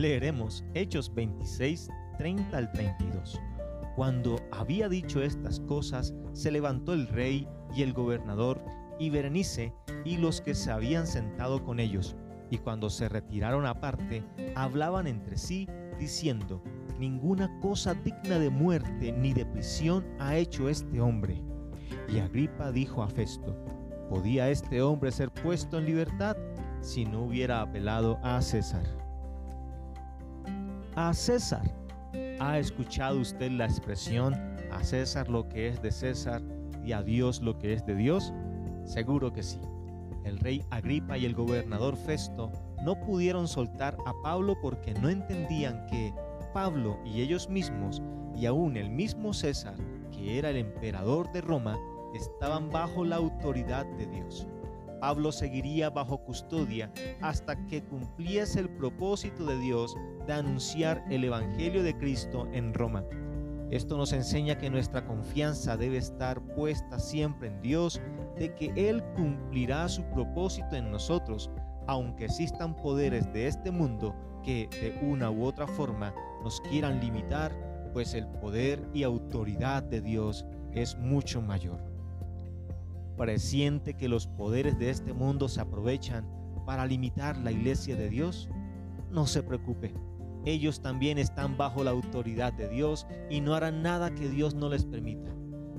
Leeremos Hechos 26, 30 al 32. Cuando había dicho estas cosas, se levantó el rey y el gobernador y Berenice y los que se habían sentado con ellos, y cuando se retiraron aparte, hablaban entre sí, diciendo, ninguna cosa digna de muerte ni de prisión ha hecho este hombre. Y Agripa dijo a Festo, ¿podía este hombre ser puesto en libertad si no hubiera apelado a César? A César. ¿Ha escuchado usted la expresión a César lo que es de César y a Dios lo que es de Dios? Seguro que sí. El rey Agripa y el gobernador Festo no pudieron soltar a Pablo porque no entendían que Pablo y ellos mismos, y aún el mismo César, que era el emperador de Roma, estaban bajo la autoridad de Dios. Pablo seguiría bajo custodia hasta que cumpliese el propósito de Dios de anunciar el Evangelio de Cristo en Roma. Esto nos enseña que nuestra confianza debe estar puesta siempre en Dios, de que Él cumplirá su propósito en nosotros, aunque existan poderes de este mundo que de una u otra forma nos quieran limitar, pues el poder y autoridad de Dios es mucho mayor. ¿Presiente que los poderes de este mundo se aprovechan para limitar la iglesia de Dios? No se preocupe, ellos también están bajo la autoridad de Dios y no harán nada que Dios no les permita.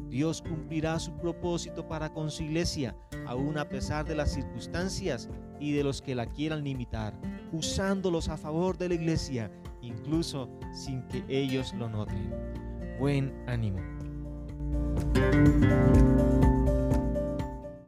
Dios cumplirá su propósito para con su iglesia, aun a pesar de las circunstancias y de los que la quieran limitar, usándolos a favor de la iglesia, incluso sin que ellos lo noten. Buen ánimo.